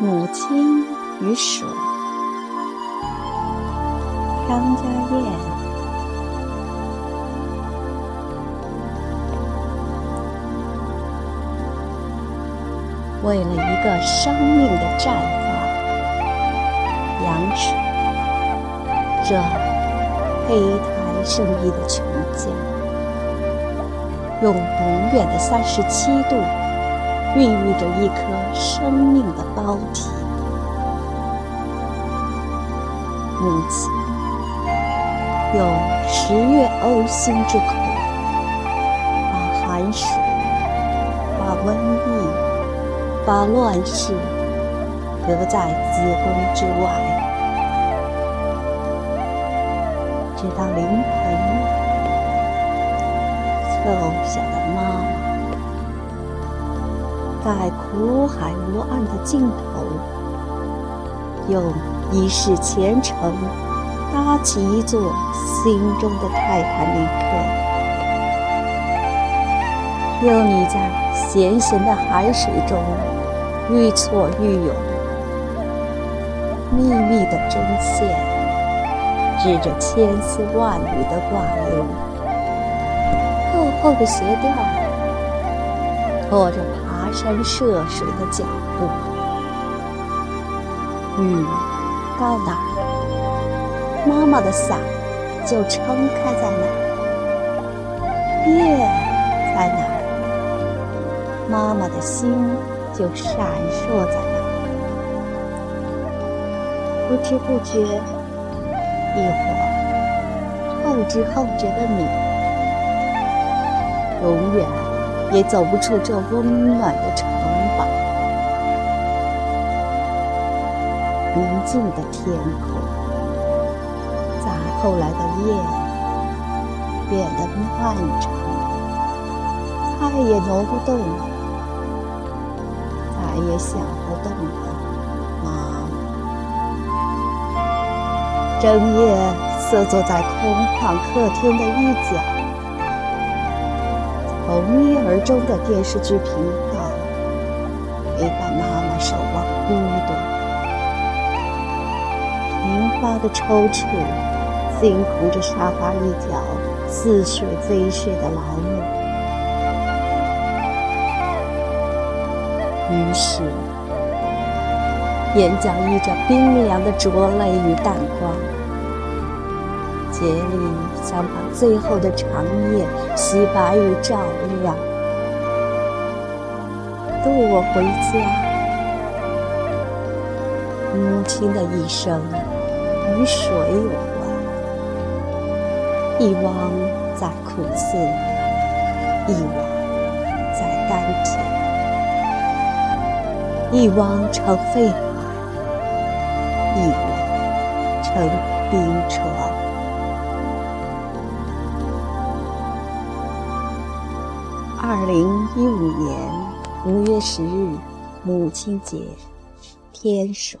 母亲与水，张家燕。为了一个生命的绽放，扬水，这黑台生意的琼浆，用永远的三十七度。孕育着一颗生命的胞体。母亲用十月呕心之苦，把寒水、把瘟疫、把乱世隔在子宫之外，直到临盆，瘦小的妈妈。在苦海无岸的尽头，用一世虔诚搭起一座心中的泰坦尼克。有你在咸咸的海水中愈挫愈勇，密密的针线织着千丝万缕的挂铃，厚厚的鞋垫拖着。跋山涉水的脚步，雨到哪儿，妈妈的伞就撑开在哪儿；夜在哪儿，妈妈的心就闪烁在哪儿。不知不觉，一会儿，后知后觉的你，永远。也走不出这温暖的城堡。宁静的天空，在后来的夜变得漫长，再也挪不动，再也想不动了妈妈。整夜瑟坐在空旷客厅的一角。从一而终的电视剧频道，陪伴妈妈守望孤独，频发的抽搐，辛苦着沙发一角似睡非睡的劳碌。于是，眼角溢着冰凉的浊泪与淡光。竭力想把最后的长夜洗白与照亮，渡我回家。母亲的一生与水有关，一汪在苦涩，一汪在甘甜，一汪成肺海，一汪成冰川。二零一五年五月十日，母亲节，天水。